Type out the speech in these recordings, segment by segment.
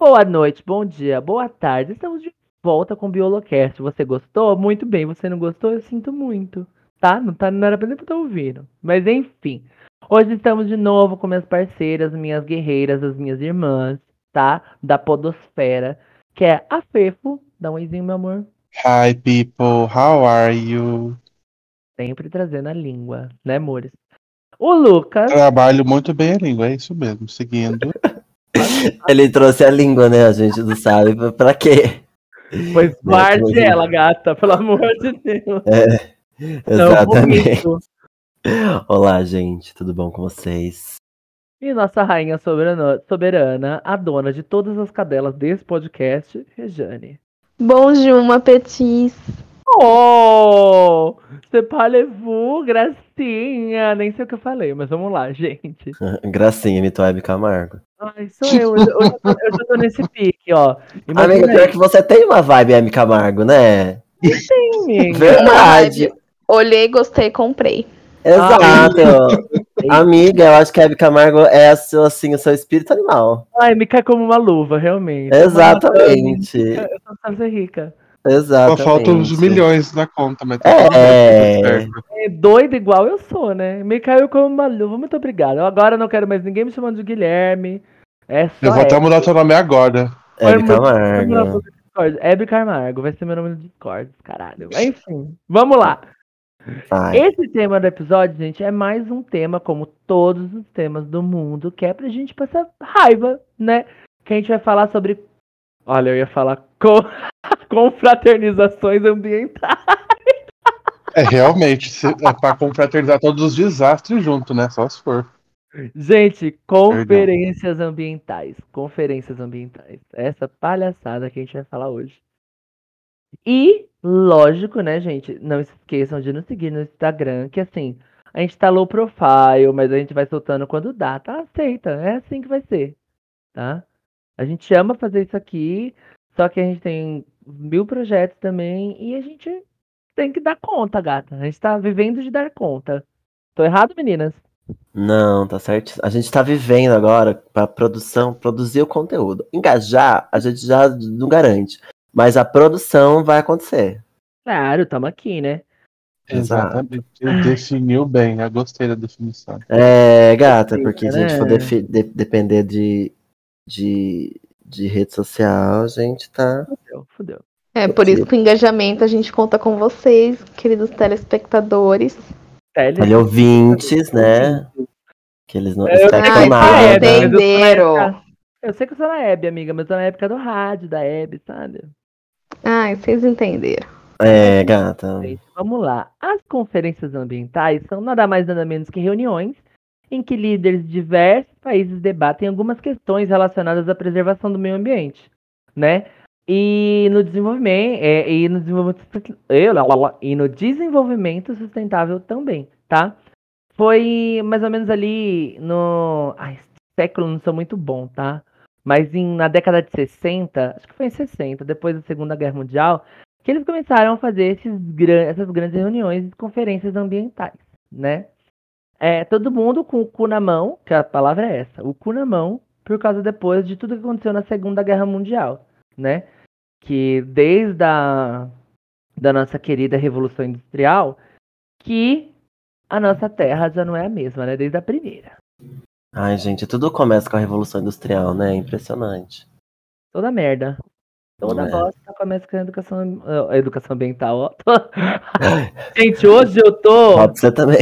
Boa noite, bom dia, boa tarde. Estamos de volta com o Biolocast. Você gostou? Muito bem. Você não gostou? Eu sinto muito. Tá? Não, tá, não era pra nem estar ouvindo. Mas enfim. Hoje estamos de novo com minhas parceiras, minhas guerreiras, as minhas irmãs, tá? Da Podosfera. Que é a Fefo. Dá um oizinho, meu amor. Hi people, how are you? Sempre trazendo a língua, né, amores? O Lucas. Trabalho muito bem a língua, é isso mesmo. Seguindo. Ele trouxe a língua, né? A gente não sabe pra- quê. Pois Né, guarde como- ela, gata, pelo amor de Deus. É, exatamente. bonito. Olá, gente, tudo bom com vocês? E nossa rainha soberana, soberana, a dona de todas as cadelas desse podcast, Rejane. Bonjour, ma petite. Oh! C'est parlez-vous, gracinha? Nem sei o que eu falei, mas vamos lá, gente. Gracinha, imitou a Hebe Camargo. Ai, sou eu, eu, eu, já tô, eu já tô nesse pique, ó. Amiga, Imagina pior que você tem uma vibe Hebe Camargo, né? aí, amiga. Verdade. Olhei, gostei, comprei. Exato. Amiga, eu acho que a Hebe Camargo é seu, assim, o seu espírito animal. Ai, me cai como uma luva, realmente. Exatamente. Eu só sabe rica. Só faltam uns milhões na conta, mas tá É. certo. É doida igual eu sou, né? Me caiu como uma luva, muito obrigada. Agora eu não quero mais ninguém me chamando de Guilherme. É só Eu vou até mudar teu nome agora. Hebe Camargo. Camargo, vai ser meu nome no Discord, caralho. Enfim, vamos lá. Ai, Esse tema do episódio, gente, é mais um tema, como todos os temas do mundo, que é pra gente passar raiva, né? Que a gente vai falar sobre. Olha, eu ia falar co- confraternizações ambientais. É realmente, se- é pra confraternizar todos os desastres junto, né? Só se for. Gente, conferências ambientais. Conferências ambientais. Essa palhaçada que a gente vai falar hoje. E, lógico, né, gente? Não se esqueçam de nos seguir no Instagram, que assim, a gente tá low profile, mas a gente vai soltando quando dá, tá? Aceita. É assim que vai ser. Tá? A gente ama fazer isso aqui, só que a gente tem mil projetos também e a gente tem que dar conta, gata. A gente tá vivendo de dar conta. Tô errado, meninas? Não, tá certo. A gente tá vivendo agora pra produção, produzir o conteúdo. Engajar, a gente já não garante. Mas a produção vai acontecer. Claro, tamo aqui, né? Exato. Exatamente. Ele definiu bem, eu gostei da definição. É, gata, porque se a gente né? for defi- de- depender de, de, de rede social, a gente tá. Fudeu, fudeu. É por isso que o engajamento a gente conta com vocês, queridos telespectadores. Tele... Teleouvintes, né? Que eles não Eu sei que tô na entenderam. Eu sei que eu sou na Hebe, amiga, mas eu tô na época do rádio, da Hebe, sabe? Ai, vocês entenderam. É, gata. Vamos lá. As conferências ambientais são nada mais nada menos que reuniões em que líderes de diversos países debatem algumas questões relacionadas à preservação do meio ambiente, né? E no desenvolvimento, é, e no desenvolvimento, e no desenvolvimento sustentável também, tá? Foi mais ou menos ali no. Ai, século não sou muito bom, tá? Mas em, na década de 60, acho que foi em 60, depois da Segunda Guerra Mundial, que eles começaram a fazer esses essas grandes reuniões e conferências ambientais, né? É, todo mundo com o cu na mão, que a palavra é essa, o cu na mão, por causa depois de tudo que aconteceu na Segunda Guerra Mundial, né? Que desde a da nossa querida Revolução Industrial, que a nossa terra já não é a mesma, né? Desde a primeira. Ai, gente, tudo começa com a Revolução Industrial, né? Impressionante. Toda merda. Toda É. bosta começa com a educação, a educação ambiental. ó. Gente, hoje eu tô. Pode ser também.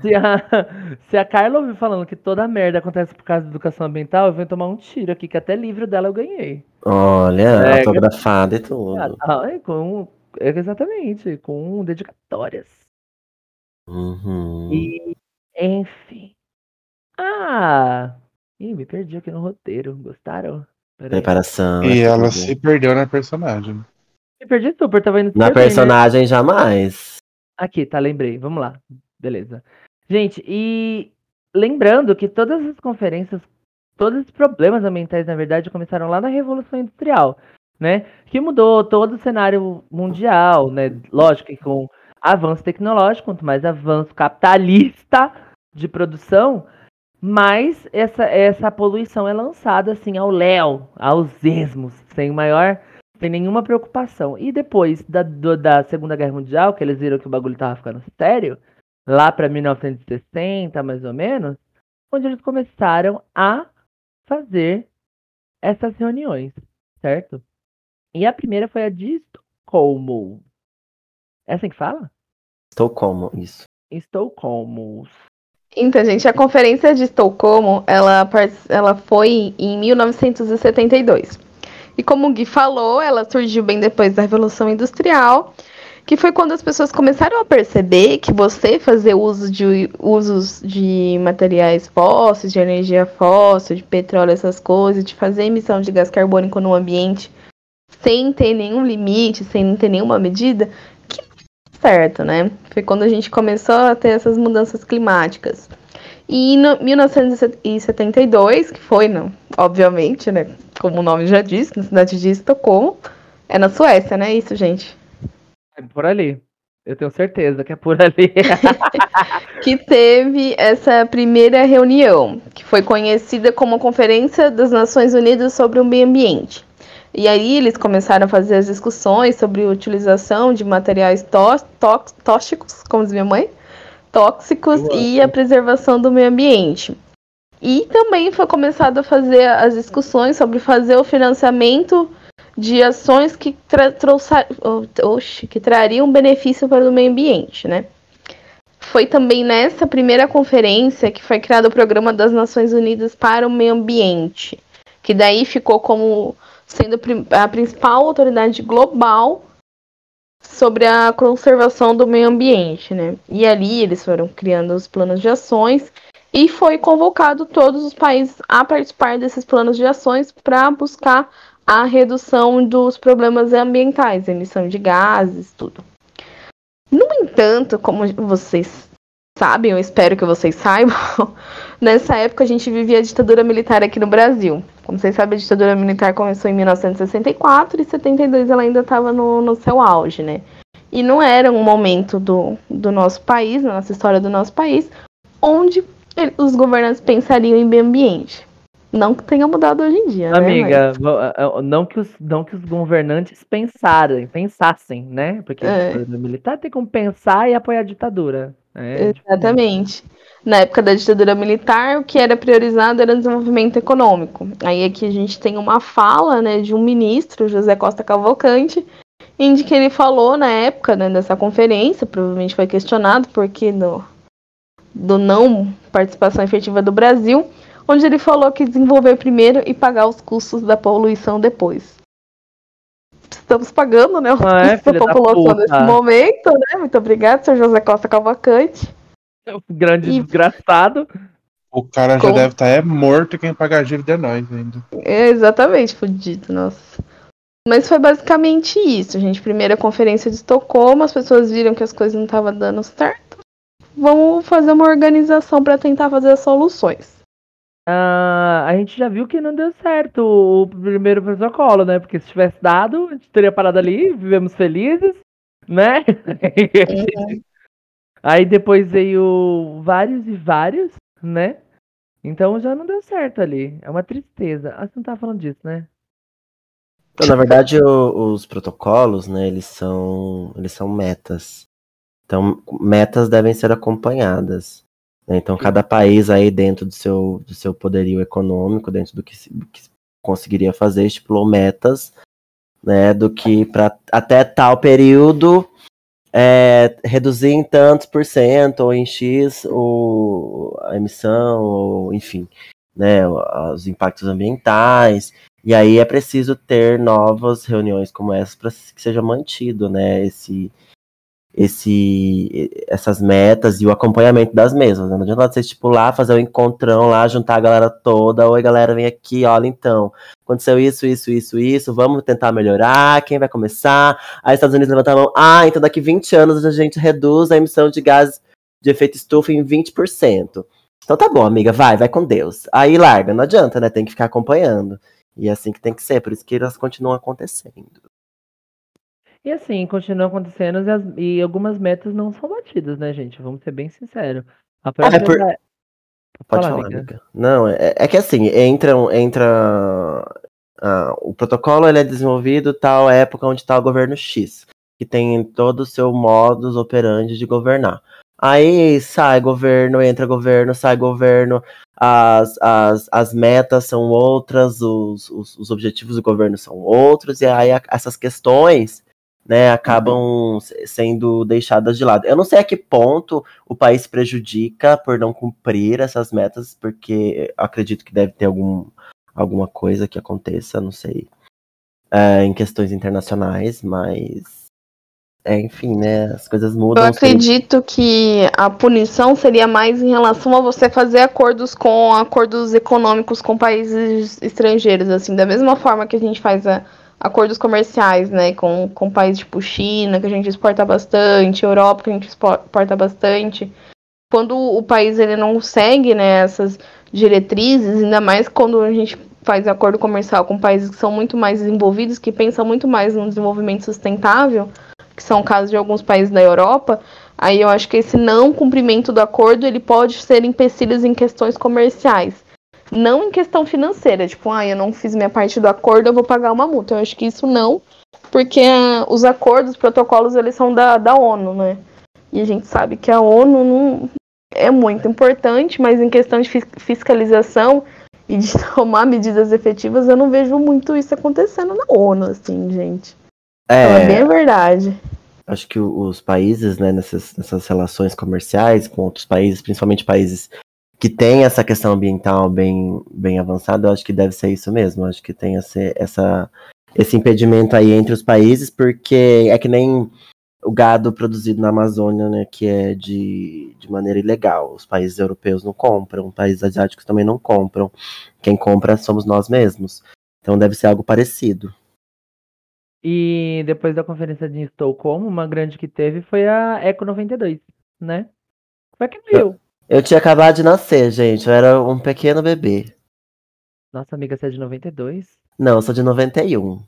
Se a, se a Carla ouvir falando que toda merda acontece por causa da educação ambiental, eu venho tomar um tiro aqui, que até livro dela eu ganhei. Olha, É, autografada e tudo. Ai, com, é, exatamente, com dedicatórias. Uhum. E, enfim. Ah! Ih, me perdi aqui no roteiro. Gostaram? Peraí. Preparação. E é ela tudo. se perdeu na personagem. Me perdi super, tava indo Na bem, né? personagem, jamais. Aqui, tá, lembrei. Vamos lá. Beleza. Gente, e lembrando que todas as conferências, todos os problemas ambientais, na verdade, começaram lá na Revolução Industrial, né? Que mudou todo o cenário mundial, né? Lógico que com avanço tecnológico, quanto mais avanço capitalista de produção, Mas essa, essa poluição é lançada assim ao léu, aos esmos, sem maior, sem nenhuma preocupação. E depois da, do- da Segunda Guerra Mundial, que eles viram que o bagulho tava ficando sério, lá para 1960, mais ou menos, onde eles começaram a fazer essas reuniões, certo? E a primeira foi a de Estocolmo. É assim que fala? Estou como isso. Estocolmo. Então, gente, a conferência de Estocolmo, ela, ela foi em 1972. E como o Gui falou, ela surgiu bem depois da Revolução Industrial, que foi quando as pessoas começaram a perceber que você fazer uso de usos de materiais fósseis, de energia fóssil, de petróleo, essas coisas, de fazer emissão de gás carbônico no ambiente sem ter nenhum limite, sem ter nenhuma medida, que certo, né? Foi quando a gente começou a ter essas mudanças climáticas. E em no- 1972, que foi, não, obviamente, né? Como o nome já diz, na cidade de Estocolmo, é na Suécia, né? Isso, gente. É por ali. Eu tenho certeza que é por ali. que teve essa primeira reunião, que foi conhecida como Conferência das Nações Unidas sobre o Meio Ambiente. E aí eles começaram a fazer as discussões sobre a utilização de materiais tó- tó- tóxicos, como diz minha mãe, tóxicos e a preservação do meio ambiente. E também foi começado a fazer as discussões sobre fazer o financiamento de ações que, tra oxe, que trariam benefício para o meio ambiente, né? Foi também nessa primeira conferência que foi criado o Programa das Nações Unidas para o Meio Ambiente, que daí ficou como sendo a principal autoridade global sobre a conservação do meio ambiente, né? E ali eles foram criando os planos de ações e foi convocado todos os países a participar desses planos de ações para buscar a redução dos problemas ambientais, emissão de gases, tudo. No entanto, como vocês sabem, eu espero que vocês saibam, nessa época a gente vivia a ditadura militar aqui no Brasil. Como vocês sabem, a ditadura militar começou em 1964 e 72 ela ainda estava no, no seu auge, né? E não era um momento do, do nosso país, na nossa história do nosso país, onde os governantes pensariam em meio ambiente. Não que tenha mudado hoje em dia, né? Amiga, eh, eh, não que, os, não que os governantes pensarem, pensassem, né? Porque É. o militar tem como pensar e apoiar a ditadura. É, tipo, Exatamente. Na época da ditadura militar, o que era priorizado era o desenvolvimento econômico. Aí aqui a gente tem uma fala né, de um ministro, José Costa Cavalcante, em que ele falou na época né, dessa conferência, provavelmente foi questionado porque do, do não participação efetiva do Brasil, onde ele falou que desenvolver primeiro e pagar os custos da poluição depois. Estamos pagando, né, os Ah, é, custos da da população puta. nesse momento, né? Muito obrigada, senhor José Costa Cavalcante. o grande E- desgraçado. O cara já Como? deve estar é morto e quem paga a dívida é nós ainda. É exatamente, fudido, nossa. Mas foi basicamente isso, gente. Primeira conferência de Estocolmo, as pessoas viram que as coisas não estavam dando certo. Vamos fazer uma organização para tentar fazer as soluções. Ah, a gente já viu que não deu certo o primeiro protocolo, né? Porque se tivesse dado, a gente teria parado ali, vivemos felizes, né? Aí depois veio vários e vários, né? Então já não deu certo ali. É uma tristeza. Ah, você não tava falando disso, né? Então, na verdade, o- os protocolos, né, eles são, eles são metas. Então, metas devem ser acompanhadas. né? Então, cada país aí dentro do seu, do seu poderio econômico, dentro do que, que conseguiria fazer, estipulou metas, né, do que para até tal período é, reduzir em tantos por cento ou em X o, a emissão, ou, enfim, né, os impactos ambientais. E aí é preciso ter novas reuniões como essas para que seja mantido, né, esse, esse, essas metas e o acompanhamento das mesmas. Né? Não adianta você estipular, fazer um encontrão lá, juntar a galera toda, oi galera, vem aqui, olha então, aconteceu isso, isso, isso, isso, vamos tentar melhorar, quem vai começar? Aí os Estados Unidos levantam a mão, ah, então daqui 20 anos a gente reduz a emissão de gases de efeito estufa em 20%. Então tá bom, amiga, vai, vai com Deus. Aí larga, não adianta, né? Tem que ficar acompanhando. E é assim que tem que ser, por isso que elas continuam acontecendo. E assim, continua acontecendo e, as- e algumas metas não são batidas, né, gente? Vamos ser bem sinceros. A própria por- da- Pode Fala, falar, amiga. amiga. Não, é, é que assim, entra, entra ah, o protocolo ele é desenvolvido tal época onde está o governo X, que tem todo o seu modus operandi de governar. Aí sai governo, entra governo, sai governo, as, as, as metas são outras, os, os, os objetivos do governo são outros, e aí a- essas questões né, acabam se- sendo deixadas de lado. Eu não sei a que ponto o país prejudica por não cumprir essas metas, porque acredito que deve ter algum, alguma coisa que aconteça, não sei, é, em questões internacionais, mas. É, enfim, né? As coisas mudam. Eu acredito que a punição seria mais em relação a você fazer acordos com acordos econômicos com países estrangeiros, assim, da mesma forma que a gente faz a- acordos comerciais, né, com, com países tipo China, que a gente exporta bastante, Europa, que a gente expo- exporta bastante. Quando o país ele não segue, né, essas diretrizes, ainda mais quando a gente faz acordo comercial com países que são muito mais desenvolvidos, que pensam muito mais no desenvolvimento sustentável, que são casos de alguns países da Europa, aí eu acho que esse não cumprimento do acordo ele pode ser empecilhos em questões comerciais. Não em questão financeira, tipo, ah, eu não fiz minha parte do acordo, eu vou pagar uma multa. Eu acho que isso não, porque ah, os acordos, os protocolos, eles são da, da ONU, né? E a gente sabe que a ONU não é muito importante, mas em questão de fis- fiscalização e de tomar medidas efetivas, eu não vejo muito isso acontecendo na ONU, assim, gente. Então, é É, bem verdade. acho que os países, né, nessas, nessas relações comerciais com outros países, principalmente países que têm essa questão ambiental bem, bem avançada, eu acho que deve ser isso mesmo. Eu acho que tem esse, essa, esse impedimento aí entre os países, porque é que nem o gado produzido na Amazônia, né, que é de, de maneira ilegal. Os países europeus não compram, países asiáticos também não compram. Quem compra somos nós mesmos. Então deve ser algo parecido. E depois da conferência de Estocolmo, uma grande que teve foi a Eco 92, né? Foi que viu. Eu tinha acabado de nascer, gente. Eu era um pequeno bebê. Nossa amiga, você é de 92? Não, eu sou de 91.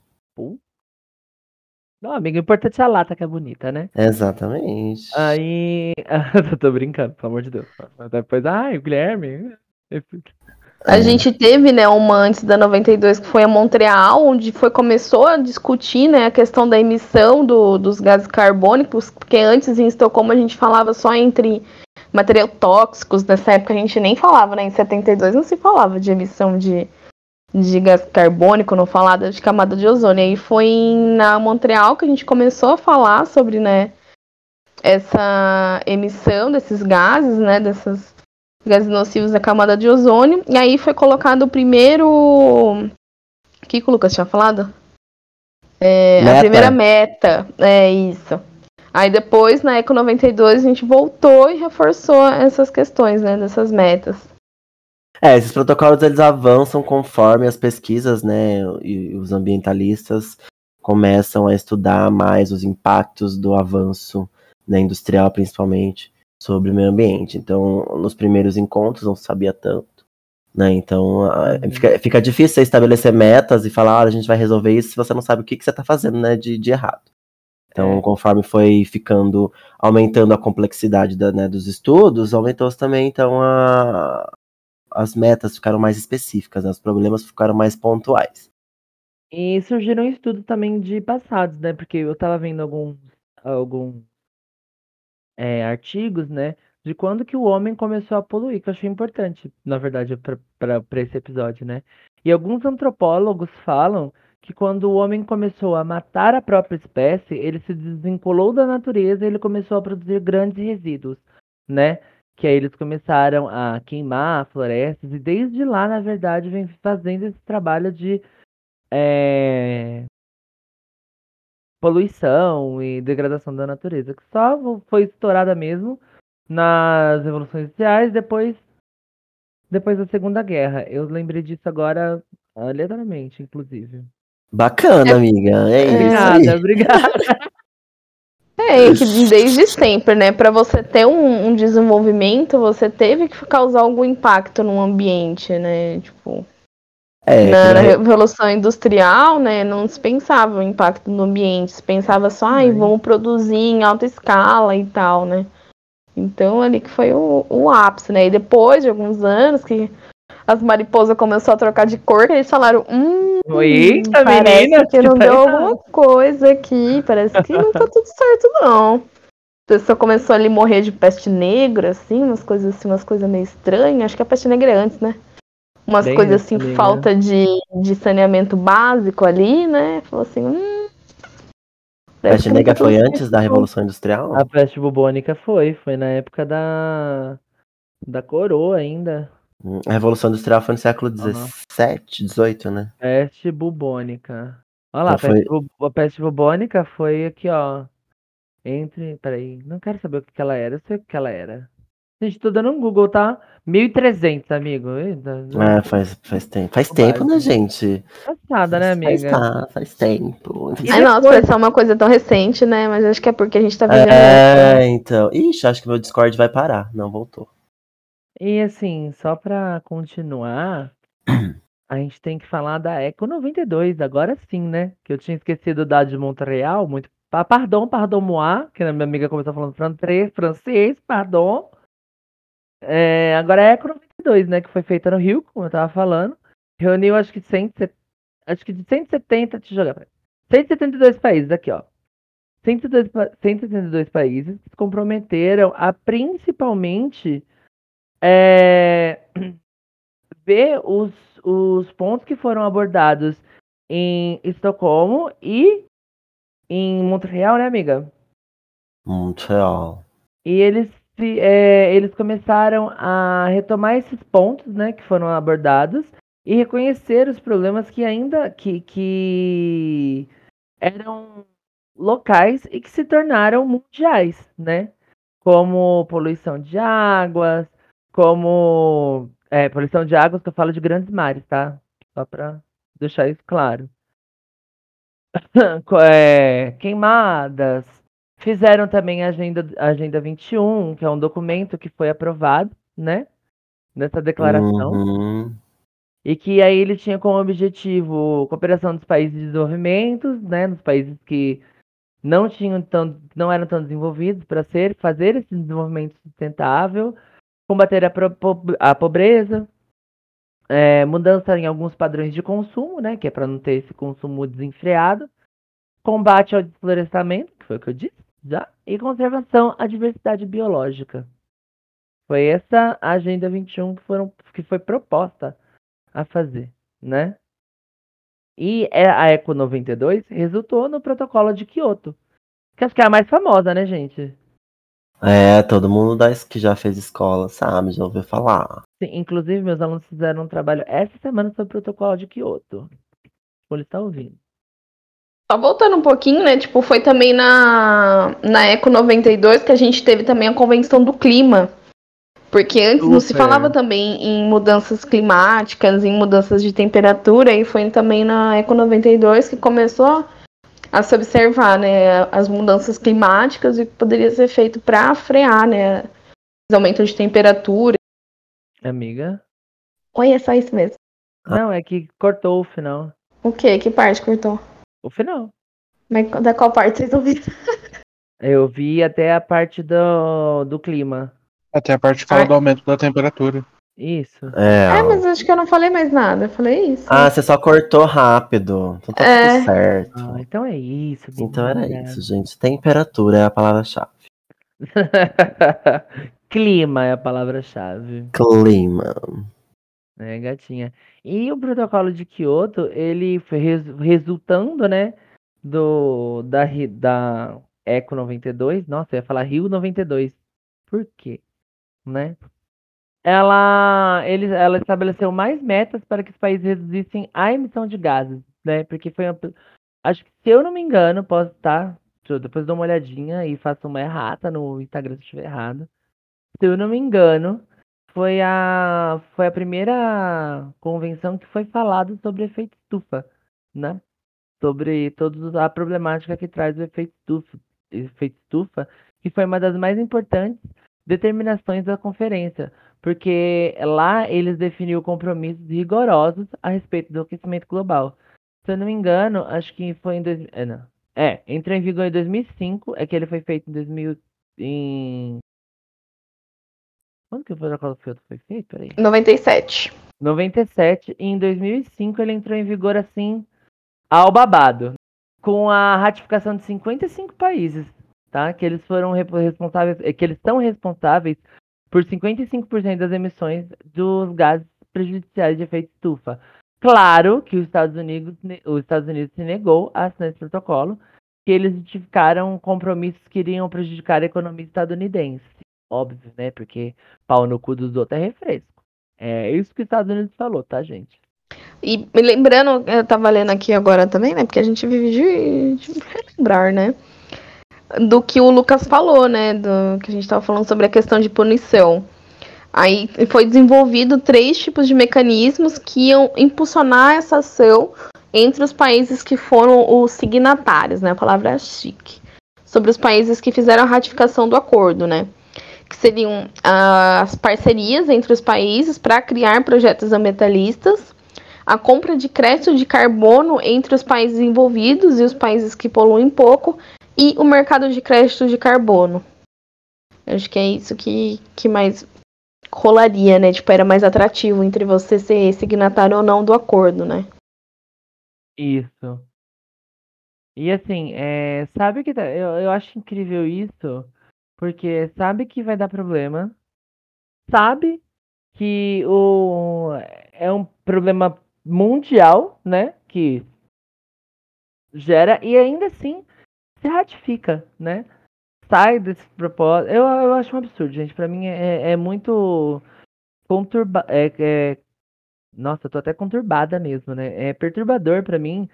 Não, amiga, o importante é a lata que é bonita, né? Exatamente. Aí. eu tô brincando, pelo amor de Deus. Depois, ai, o Guilherme. A É. gente teve, né, uma antes da 92 que foi a Montreal, onde foi começou a discutir, né, a questão da emissão do- dos gases carbônicos, porque antes em Estocolmo a gente falava só entre material tóxicos, nessa época a gente nem falava, né, em 72 não se falava de emissão de, de gás carbônico, não falava de camada de ozônio. Aí foi na Montreal que a gente começou a falar sobre, né, essa emissão desses gases, né, dessas gases nocivos da camada de ozônio. E aí foi colocado o primeiro. O que, o Lucas tinha falado? É, a primeira meta. É isso. Aí depois, na Eco 92, a gente voltou e reforçou essas questões, né? Dessas metas. É, esses protocolos eles avançam conforme as pesquisas, né, e os ambientalistas começam a estudar mais os impactos do avanço né, industrial, principalmente, sobre o meio ambiente. Então, nos primeiros encontros não se sabia tanto, né? Então, a- Uhum. fica, fica difícil você estabelecer metas e falar, olha, a gente vai resolver isso se você não sabe o que, que você está fazendo, né, de, de errado. Então, É. conforme foi ficando, aumentando a complexidade da, né, dos estudos, aumentou também, então, a, as metas ficaram mais específicas, né? os problemas ficaram mais pontuais. E surgiram estudos também de passados, né? Porque eu tava vendo alguns, alguns é, artigos, né? De quando que o homem começou a poluir, que eu achei importante, na verdade, para esse episódio, né? E alguns antropólogos falam que quando o homem começou a matar a própria espécie, ele se desvinculou da natureza e ele começou a produzir grandes resíduos, né? Que aí eles começaram a queimar florestas e desde lá, na verdade, vem fazendo esse trabalho de é, poluição e degradação da natureza, que só foi estourada mesmo nas revoluções sociais depois depois da Segunda Guerra. Eu lembrei disso agora aleatoriamente, inclusive. Bacana, amiga. É isso aí. Obrigada, obrigada. É, que desde sempre, né? Para você ter um, um desenvolvimento, você teve que causar algum impacto no ambiente, né? Tipo, É, na, na Revolução Industrial, né, não se pensava o impacto no ambiente, se pensava só, ai, Sim. vamos produzir em alta escala e tal, né? Então ali que foi o, o ápice, né? E depois de alguns anos que as mariposas começaram a trocar de cor, que eles falaram, hum, Eita, parece menina, que não deu alguma coisa aqui, parece que não tá tudo certo, não. A pessoa começou ali a morrer de peste negra, assim, umas coisas assim, umas coisas meio estranhas. Acho que a peste negra é antes, né? Umas Bem coisas assim, também, né? falta de, de saneamento básico ali, né? Falou assim, hum. parece Peste negra tá foi certo, antes da. Revolução Industrial? A peste bubônica foi, foi na época da da coroa ainda. A Revolução Industrial foi no século. XVII, XVIII, né? Peste bubônica. Olha lá, Então a peste, bu- a peste bubônica foi aqui, ó. Entre. Peraí, não quero saber o que, que ela era, eu sei o que, que ela era. Gente, tô dando um Google, tá? 1300, amigo. Eita, É, faz, faz tempo. Faz tempo, né, gente? Passada, né, Faz, amiga? tá, faz tempo. Ai, nossa, depois- parece uma coisa tão recente, né? Mas acho que é porque a gente tá vivendo. É, então. Ixi, acho que meu Discord vai parar. Não voltou. E assim, só pra continuar, a gente tem que falar da Eco 92, agora sim, né? Que eu tinha esquecido da de Montreal, muito. Pa- Pardon, pardon moi, que a minha amiga começou falando francês, francês, pardon. É, agora é a Eco 92, né? Que foi feita no Rio, como eu tava falando. Reuniu acho que 170, acho que de 170, deixa eu jogar pra 172 países aqui, ó. 102, pa- 172 países se comprometeram a principalmente é, ver os, os pontos que foram abordados em Estocolmo e em Montreal, né, amiga? Montreal. E eles, é, eles começaram a retomar esses pontos, né, que foram abordados e reconhecer os problemas que ainda que, que eram locais e que se tornaram mundiais, né? Como poluição de águas, como é, poluição de águas que eu falo de grandes mares, tá? Só para deixar isso claro. É, queimadas, Fizeram também a Agenda, a Agenda 21, que é um documento que foi aprovado, né? Nessa declaração. Uhum. E que aí ele tinha como objetivo cooperação dos países de desenvolvimento, né? Nos países que não tinham tão, não eram tão desenvolvidos para ser, fazer esse desenvolvimento sustentável, combater a, pro- a pobreza, é, mudança em alguns padrões de consumo, né? Que é para não ter esse consumo desenfreado, combate ao desflorestamento, que foi o que eu disse já, e conservação à diversidade biológica. Foi essa a Agenda 21 que, foram, que foi proposta a fazer, né? E é- a Eco 92 resultou no protocolo de Kyoto, que acho que é a mais famosa, né, gente? É, todo mundo da, que já fez escola sabe, já ouviu falar. Sim, inclusive, meus alunos fizeram um trabalho essa semana sobre o protocolo de Kyoto. Tipo, eles estão ouvindo. Só voltando um pouquinho, né? Tipo, foi também na, na Eco 92 que a gente teve também a Convenção do Clima. Porque antes não se Super. falava também em mudanças climáticas, em mudanças de temperatura, e foi também na Eco 92 que começou a se observar, né, as mudanças climáticas e o que poderia ser feito para frear, né, os aumentos de temperatura. Amiga? Oi, é só isso mesmo. Não, é que cortou o final. O quê? Que parte cortou? O final. Mas da qual parte vocês ouviram? Eu vi até a parte do, do clima. Até a parte que fala Ai. do aumento da temperatura. Isso. É. É, ó. mas acho que eu não falei mais nada. Eu falei isso. Ah, você só cortou rápido. Então tá É. tudo certo. Ah, então é isso. Então era isso, gente. Temperatura é a palavra-chave. clima é a palavra-chave. Clima. né, gatinha? E o protocolo de Kyoto, ele foi res- resultando, né, do da, Ri- da Eco 92, nossa, eu ia falar Rio 92. Por quê? Né? Ela, ele, ela estabeleceu mais metas para que os países reduzissem a emissão de gases, né? Porque foi uma, acho que se eu não me engano, posso estar, deixa eu depois dar uma olhadinha e faço uma errata no Instagram se estiver errado. Se eu não me engano, foi a, foi a primeira convenção que foi falado sobre efeito estufa, né? Sobre toda a problemática que traz o efeito estufa, efeito estufa, que foi uma das mais importantes determinações da conferência, porque lá eles definiram compromissos rigorosos a respeito do aquecimento global. Se eu não me engano, acho que foi em dois, é, não. É, entrou em vigor em 2005, é que ele foi feito em 2000 em Quando que o protocolo Kyoto foi feito? Peraí. 97. 97 e em 2005 ele entrou em vigor assim ao babado, com a ratificação de 55 países, tá? Que eles foram re- responsáveis, eh, que eles são responsáveis por 55% das emissões dos gases prejudiciais de efeito estufa. Claro que os Estados Unidos, os Estados Unidos se negou a assinar esse protocolo, que eles justificaram compromissos que iriam prejudicar a economia estadunidense. Óbvio, né? Porque pau no cu dos outros é refresco. É isso que os Estados Unidos falou, tá, gente? E lembrando, eu tava lendo aqui agora também, né? Porque a gente vive de, de relembrar, né? Do que o Lucas falou, né? Do que a gente tava falando sobre a questão de punição. Aí foi desenvolvido três tipos de mecanismos que iam impulsionar essa ação entre os países que foram os signatários, né? A palavra é chique. Sobre os países que fizeram a ratificação do acordo, né? Que seriam ah, as parcerias entre os países para criar projetos ambientalistas, a compra de crédito de carbono entre os países envolvidos e os países que poluem pouco, e o mercado de crédito de carbono. Acho que é isso que, que mais rolaria, né? Tipo, era mais atrativo entre você ser signatário ou não do acordo, né? Isso. E assim, é, sabe que tá- eu, eu acho incrível isso, porque sabe que vai dar problema, sabe que o, é um problema mundial, né? Que gera, e ainda assim se ratifica, né? Sai desse propósito. Eu, eu acho um absurdo, gente. Pra mim é, é muito conturba, é, é- nossa, eu tô até conturbada mesmo, né? É perturbador pra mim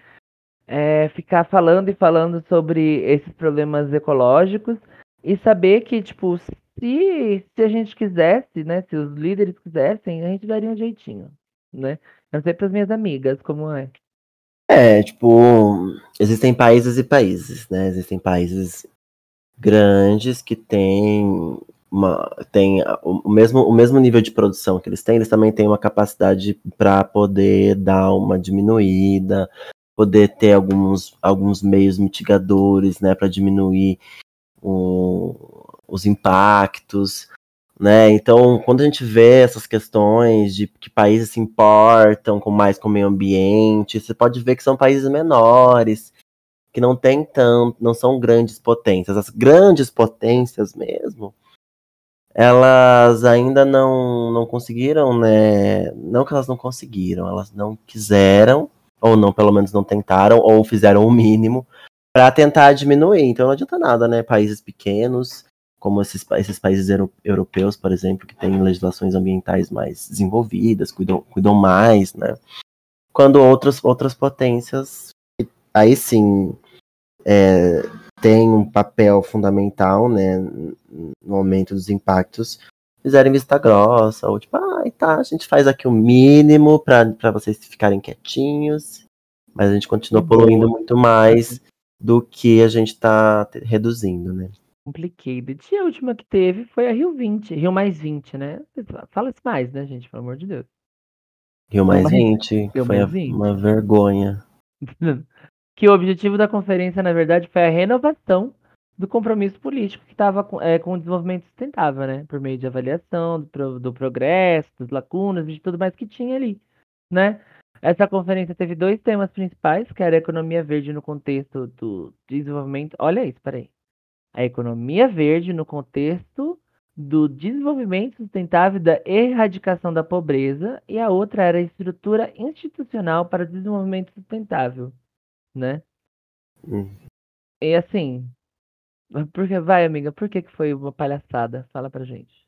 é, ficar falando e falando sobre esses problemas ecológicos e saber que, tipo, se, se a gente quisesse, né? Se os líderes quisessem, a gente daria um jeitinho, né? Eu sei pras minhas amigas como é. É, tipo, existem países e países, né? Existem países grandes que têm uma, têm o o mesmo, o mesmo nível de produção que eles têm, eles também têm uma capacidade para poder dar uma diminuída, poder ter alguns, alguns meios mitigadores, né, para diminuir o- os impactos, né? Então, quando a gente vê essas questões de que países se importam com mais com o meio ambiente, você pode ver que são países menores, que não tem tanto, não são grandes potências. As grandes potências mesmo, elas ainda não, não conseguiram, né? Não que elas não conseguiram, elas não quiseram, ou não, pelo menos não tentaram, ou fizeram o mínimo para tentar diminuir. Então não adianta nada, né? Países pequenos, como esses, esses países euro- europeus, por exemplo, que têm legislações ambientais mais desenvolvidas, cuidam, cuidam mais, né? Quando outros, outras potências, aí sim, é, têm um papel fundamental, né, no aumento dos impactos, fizerem vista grossa, ou tipo, ah, tá, a gente faz aqui o mínimo para vocês ficarem quietinhos, mas a gente continua poluindo muito mais do que a gente tá te- reduzindo, né? Complicated. E a última que teve foi a Rio 20, Rio mais 20, né? Fala-se mais, né, gente? Pelo amor de Deus. Rio mais mais- 20, Rio foi mais a- 20. uma vergonha. que o objetivo da conferência, na verdade, foi a renovação do compromisso político que estava com, é, com o desenvolvimento sustentável, né? Por meio de avaliação do, do progresso, das lacunas, de tudo mais que tinha ali, né? Essa conferência teve dois temas principais, que era a economia verde no contexto do desenvolvimento. Olha isso, peraí. A economia verde no contexto do desenvolvimento sustentável e da erradicação da pobreza, e a outra era a estrutura institucional para o desenvolvimento sustentável, né? Hum. E assim, porque vai, amiga, por que que foi uma palhaçada? Fala pra gente.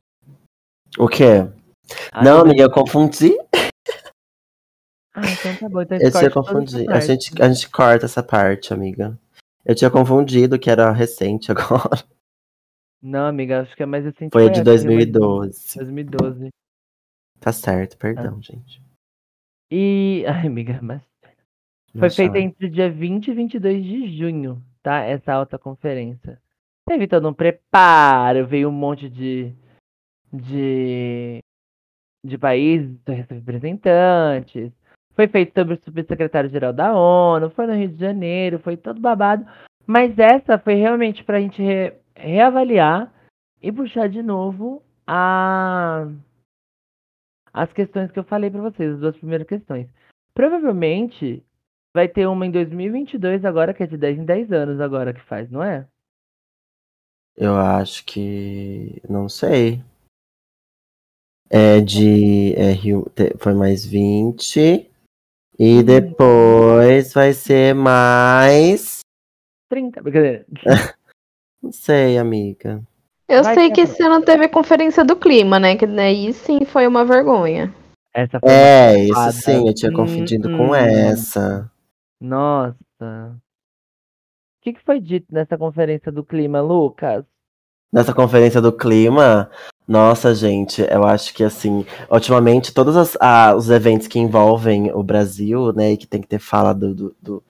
O quê? Ah, não, amiga, eu confundi. Ah, então tá bom. Então Eu tinha corta toda essa confundido. A gente, a gente corta essa parte, amiga. Eu tinha confundido que era recente agora. Não, amiga, acho que é mais assim. Foi a de 2012. 2012. Tá certo, perdão, gente. E. Ai, amiga, mas. Foi Não feita chora. entre o dia 20 e 22 de junho, tá? Essa alta conferência. Teve todo um preparo, veio um monte de. de. de países, representantes. Foi feito sobre o subsecretário-geral da ONU, foi no Rio de Janeiro, foi todo babado. Mas essa foi realmente pra gente re- reavaliar e puxar de novo a as questões que eu falei pra vocês, as duas primeiras questões. Provavelmente vai ter uma em 2022 agora, que é de 10 em 10 anos agora que faz, não é? Eu acho que. Não sei. É de. É, Rio, foi mais 20. E Hum. depois vai ser mais. 30, brincadeira. Não sei, amiga. Eu Vai sei que esse ano teve a conferência do clima, né? Que daí sim foi uma vergonha. Essa foi É, uma isso fada. sim, eu tinha confundido Hum, com hum. essa. Nossa. O que, que foi dito nessa conferência do clima, Lucas? Nessa conferência do clima, nossa, gente, eu acho que assim, ultimamente todos as- os eventos que envolvem o Brasil, né, e que tem que ter fala do, do- do-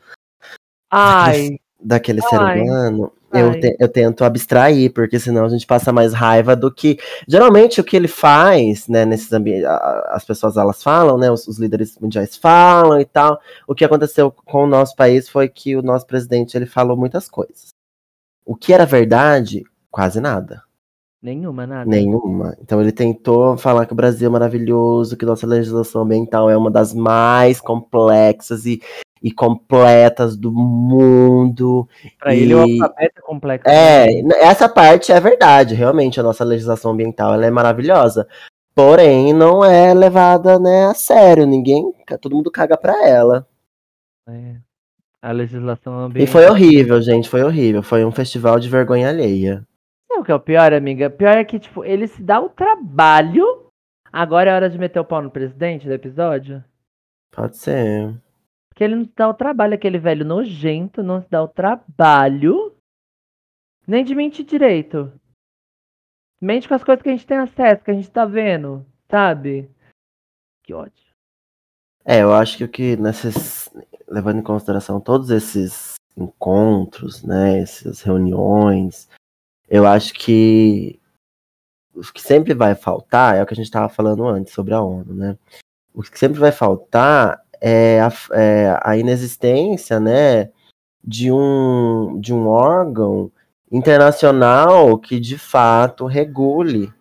Ai, daquele ser Ai, humano, eu, te- eu tento abstrair, porque senão a gente passa mais raiva do que. Geralmente o que ele faz, né, nesses ambientes, as pessoas elas falam, né, os, os líderes mundiais falam e tal. O que aconteceu com o nosso país foi que o nosso presidente ele falou muitas coisas. O que era verdade, quase nada. Nenhuma, nada. Nenhuma. Então ele tentou falar que o Brasil é maravilhoso, que nossa legislação ambiental é uma das mais complexas e, e completas do mundo. Pra ele, o E- alfabeto é complexo. É, essa parte é verdade, realmente, a nossa legislação ambiental ela é maravilhosa. Porém, não é levada né, a sério, ninguém, todo mundo caga pra ela. É. A legislação E ambiental. foi horrível, gente, foi horrível. Foi um festival de vergonha alheia. O que é o pior, amiga? O pior é que, tipo, ele se dá o trabalho. Agora é hora de meter o pau no presidente do episódio. Pode ser. Porque ele não se dá o trabalho, aquele velho nojento, não se dá o trabalho nem de mentir direito. Mente com as coisas que a gente tem acesso, que a gente tá vendo, sabe? Que ódio. É, eu acho que o que nesses, levando em consideração todos esses encontros, né, essas reuniões, eu acho que o que sempre vai faltar é o que a gente estava falando antes sobre a ONU, né? O que sempre vai faltar é a, é a inexistência, né, de um de um órgão internacional que de fato regule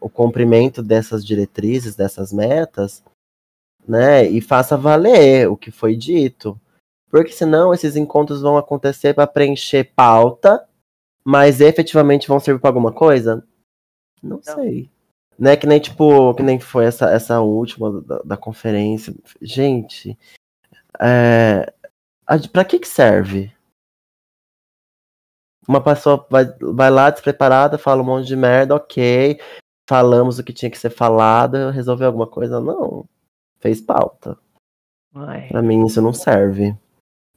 o cumprimento dessas diretrizes, dessas metas, né, e faça valer o que foi dito. Porque senão esses encontros vão acontecer para preencher pauta, mas efetivamente vão servir para alguma coisa? Não, sei. Né, que nem tipo, que nem foi essa, essa última da, da conferência. Gente, é, para que que serve? Uma pessoa vai, vai lá despreparada, fala um monte de merda, ok. Falamos o que tinha que ser falado, resolveu alguma coisa? Não. Fez pauta. Ai. Pra mim isso não serve.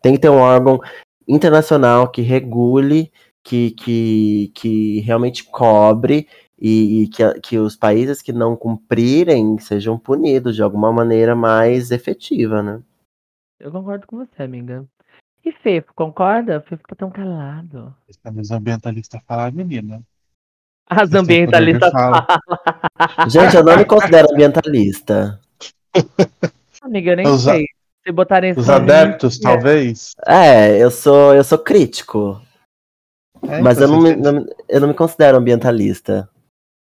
Tem que ter um órgão internacional que regule, que, que, que realmente cobre e, e que, que os países que não cumprirem sejam punidos de alguma maneira mais efetiva, né? Eu concordo com você, amiga. E Fefo, concorda? Fefo tá tão calado. Os ambientalistas falam, menina. As ambientalistas fala. falam. Gente, eu não me considero ambientalista. Amiga, eu nem Os a- sei. Se botarem Os adeptos, é. talvez. É, eu sou, eu sou crítico. É, mas então eu não, me, não- eu não me considero ambientalista.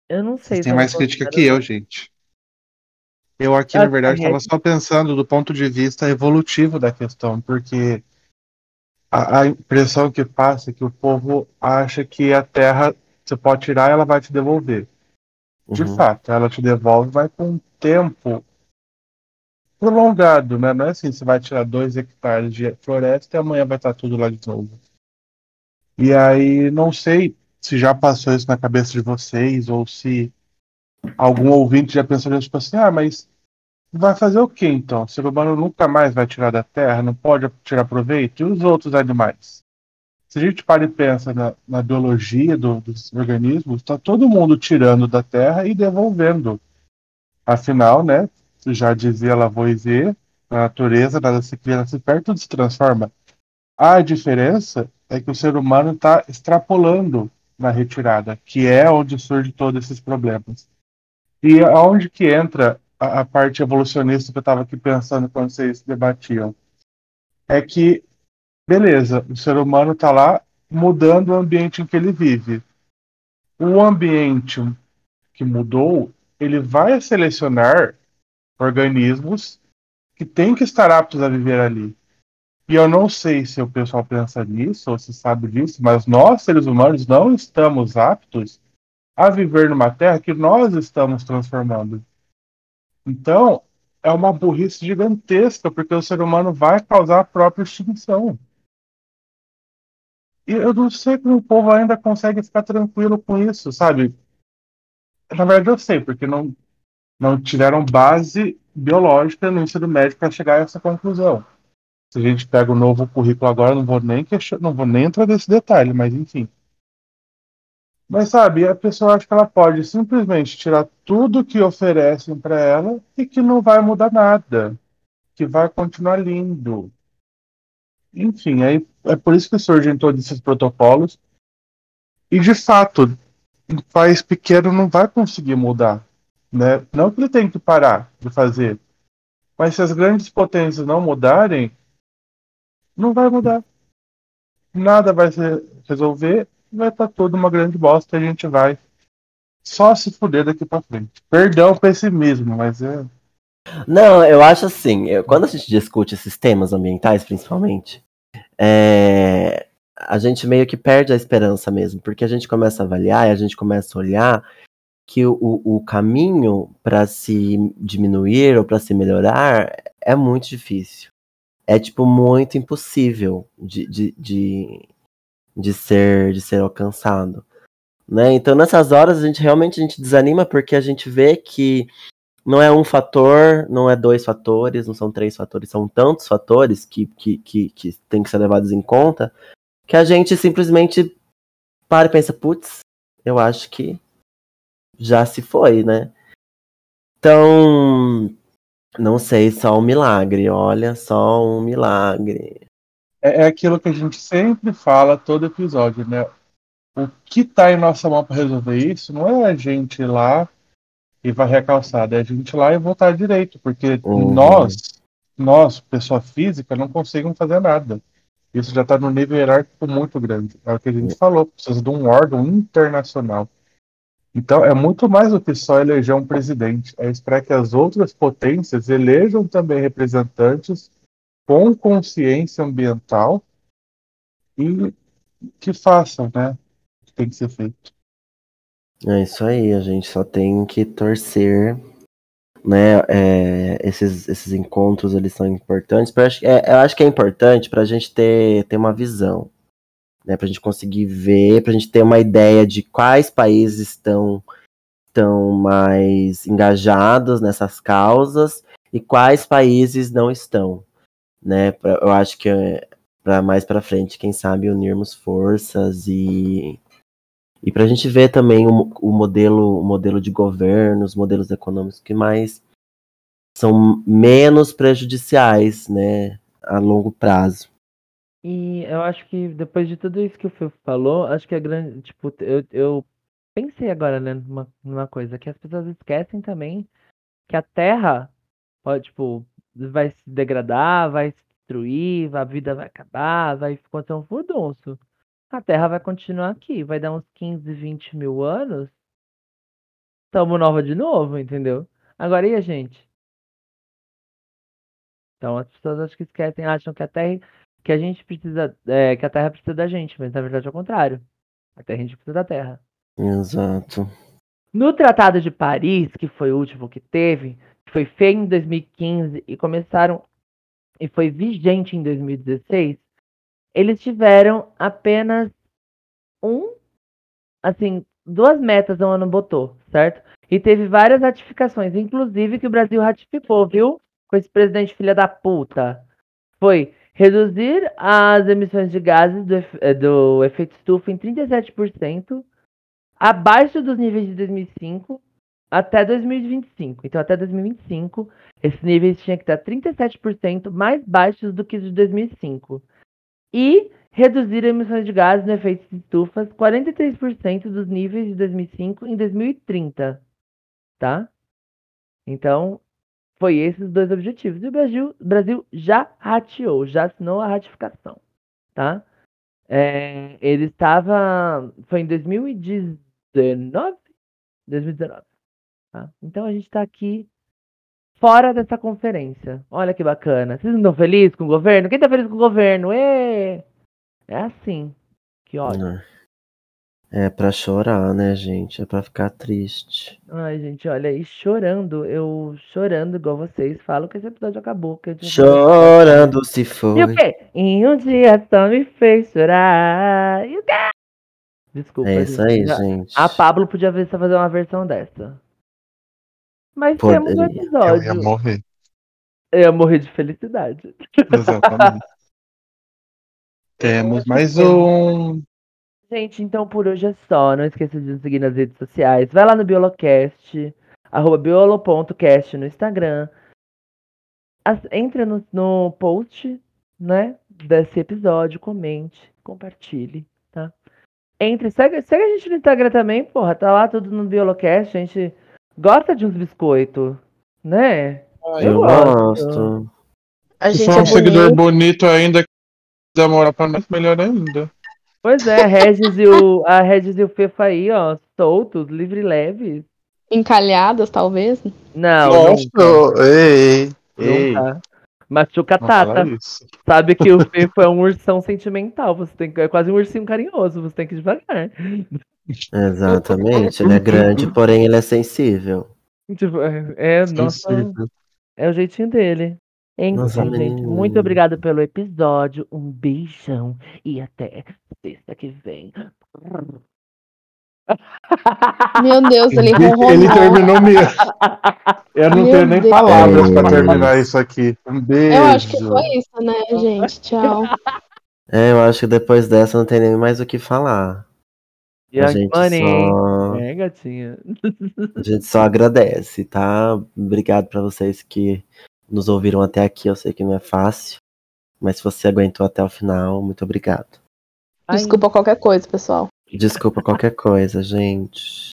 Eu não sei. Vocês se têm eu mais crítica que eu, gente. Eu aqui, na acho verdade, estava só pensando do ponto de vista evolutivo da questão, porque a, a impressão que passa é que o povo acha que a terra você pode tirar e ela vai te devolver. De Uhum. fato, ela te devolve, vai com um tempo prolongado, né? Não é assim, você vai tirar dois hectares de floresta e amanhã vai estar tudo lá de novo. E aí, não sei se já passou isso na cabeça de vocês, ou se algum ouvinte já pensou nisso, tipo assim, ah, mas vai fazer o que então? O ser humano nunca mais vai tirar da terra, não pode tirar proveito? E os outros animais? Se a gente para e pensa na, na biologia do- dos organismos, está todo mundo tirando da terra e devolvendo. Afinal, né, já dizia Lavoisier, na natureza nada se cria, nada se perde, tudo se transforma. A diferença é que o ser humano está extrapolando na retirada, que é onde surge todos esses problemas. E aonde que entra a, a parte evolucionista que eu estava aqui pensando quando vocês debatiam? É que, beleza, o ser humano está lá mudando o ambiente em que ele vive. O ambiente que mudou, ele vai selecionar organismos que têm que estar aptos a viver ali. E eu não sei se o pessoal pensa nisso ou se sabe disso, mas nós, seres humanos, não estamos aptos a viver numa terra que nós estamos transformando. Então, é uma burrice gigantesca, porque o ser humano vai causar a própria extinção. E eu não sei como o povo ainda consegue ficar tranquilo com isso, sabe? Na verdade, eu sei, porque não, não tiveram base biológica no ensino médio para chegar a essa conclusão. Se a gente pega o novo currículo agora, não vou nem question... não vou nem entrar nesse detalhe, mas enfim. Mas sabe, a pessoa acha que ela pode simplesmente tirar tudo que oferecem para ela e que não vai mudar nada, que vai continuar lindo. Enfim, aí é por isso que surgem todos esses protocolos. E de fato, um país pequeno não vai conseguir mudar. Né? Não que ele tenha que parar de fazer. Mas se as grandes potências não mudarem, não vai mudar. Nada vai se resolver, vai estar tá tudo uma grande bosta e a gente vai só se fuder daqui para frente. Perdão o pessimismo, mas é. Não, eu acho assim, eu, quando a gente discute esses temas ambientais, principalmente, é, a gente meio que perde a esperança mesmo, porque a gente começa a avaliar e a gente começa a olhar que o, o caminho para se diminuir ou para se melhorar é muito difícil. É tipo muito impossível de, de, de, de ser de ser alcançado. Né? Então nessas horas a gente realmente a gente desanima porque a gente vê que não é um fator, não é dois fatores, não são três fatores, são tantos fatores que, que, que, que tem que ser levados em conta que a gente simplesmente para e pensa, putz, eu acho que já se foi, né? Então, não sei, só um milagre, olha, só um milagre. É, é aquilo que a gente sempre fala todo episódio, né? O que tá em nossa mão para resolver isso não é a gente ir lá e varrer a calçada, é a gente ir lá e votar direito, porque uhum. nós, nós, pessoa física, não conseguimos fazer nada. Isso já está no nível hierárquico muito grande. É o que a gente falou, precisa de um órgão internacional. Então, é muito mais do que só eleger um presidente. É esperar que as outras potências elejam também representantes com consciência ambiental e que façam, né? O que tem que ser feito. É isso aí, a gente só tem que torcer né, é, esses, esses encontros eles são importantes. É, eu acho que é importante para a gente ter, ter uma visão, né, para a gente conseguir ver, para a gente ter uma ideia de quais países estão, estão mais engajados nessas causas e quais países não estão. Né, eu acho que é, para mais para frente, quem sabe unirmos forças e e para a gente ver também o, o, modelo, o modelo de governo, os modelos econômicos que mais são menos prejudiciais, né, a longo prazo. E eu acho que depois de tudo isso que o Fio falou, acho que a grande, tipo, eu, eu pensei agora, né, numa, numa coisa que as pessoas esquecem também que a Terra pode, tipo, vai se degradar, vai se destruir, a vida vai acabar, vai acontecer um furdunço a Terra vai continuar aqui. Vai dar uns 15, 20 mil anos. Tamo nova de novo, entendeu? Agora e a gente? Então as pessoas acho que esquecem, acham que a Terra. Que a gente precisa. É, que a Terra precisa da gente, mas na verdade é o contrário. A Terra a gente precisa da Terra. Exato. No Tratado de Paris, que foi o último que teve, que foi feito em 2015 e começaram. E foi vigente em 2016, eles tiveram apenas um, assim, duas metas o ano botou, certo? E teve várias ratificações, inclusive que o Brasil ratificou, viu? Com esse presidente filha da puta. Foi reduzir as emissões de gases do, eh, do efeito estufa em 37%, abaixo dos níveis de 2005 até 2025. Então, até 2025, esses níveis tinham que estar 37% mais baixos do que os de 2005 e reduzir emissões de gases no efeito de estufas 43% dos níveis de 2005 em 2030, tá? Então, foi esses dois objetivos. E o Brasil, Brasil já rateou, já assinou a ratificação, tá? É, ele estava, foi em 2019, 2019. tá? Então a gente tá aqui fora dessa conferência. Olha que bacana. Vocês não estão felizes com o governo? Quem tá feliz com o governo? Ê! É assim. Que ódio. É pra chorar, né, gente? É pra ficar triste. Ai, gente, olha aí, chorando. Eu chorando igual vocês. Falo que esse episódio acabou. Que eu tinha Chorando se E foi. o quê? Em um dia só me fez chorar. E o quê? Desculpa, É isso gente. aí, Já- gente. A Pablo podia ver se fazer uma versão dessa. Mas temos um Poderia. Eu episódio. ia morrer. Eu ia morrer de felicidade. Exatamente. Temos mais um. Gente, então por hoje é só. Não esqueça de nos seguir nas redes sociais. Vai lá no Biolocast, arroba biolo.cast no Instagram. As- Entre no, no post, né, desse episódio, comente, compartilhe, tá? Entre, segue, segue a gente no Instagram também, porra. Tá lá tudo no Biolocast. A gente gosta de uns biscoitos, né? Eu gosto. gosto. A Se gente for é um seguidor bonito. bonito ainda, que dá moral pra nós, melhor ainda. Pois é, a Regis e o, a Regis e o Fefa aí, ó, soltos, livre e leves. Encalhadas, talvez. Não, Nossa, nunca, ei, ei. nunca. Machuca Não Tata. Sabe que o Fefo é um ursão sentimental. Você tem que, é quase um ursinho carinhoso. Você tem que ir devagar. Exatamente. Ele é grande, porém ele é sensível. Tipo, é, é, nossa, Sensível. é o jeitinho dele. Enfim, Nossa, gente, muito obrigado pelo episódio. Um beijão e até sexta que vem. Meu Deus, ele Ele, ronronou. ele terminou mesmo. Eu não Meu tenho nem Deus. palavras pra É. terminar isso aqui. Um beijo. Eu acho que foi isso, né, gente? Tchau. É, eu acho que depois dessa não tem nem mais o que falar. A Young gente Money. só, É, gatinha. a gente só agradece, tá? Obrigado pra vocês que nos ouviram até aqui. Eu sei que não é fácil, mas se você aguentou até o final, muito obrigado. Ai, Desculpa qualquer coisa, pessoal. Desculpa qualquer coisa, gente.